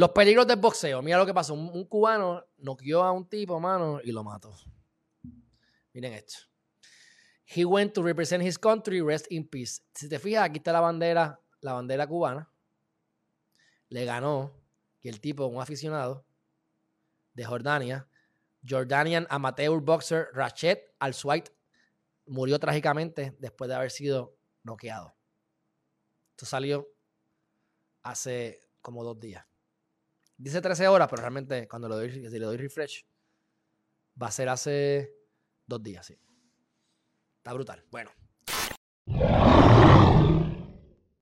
Los peligros del boxeo. Mira lo que pasó. Un, un cubano noqueó a un tipo, mano, y lo mató. Miren esto. He went to represent his country, rest in peace. Si te fijas, aquí está la bandera, la bandera cubana. Le ganó, y el tipo, un aficionado de Jordania, Jordanian amateur boxer Rachet Al-Swait, murió trágicamente después de haber sido noqueado. Esto salió hace como dos días. Dice 13 horas, pero realmente cuando lo doy, si le doy refresh, va a ser hace dos días, sí. Está brutal. Bueno.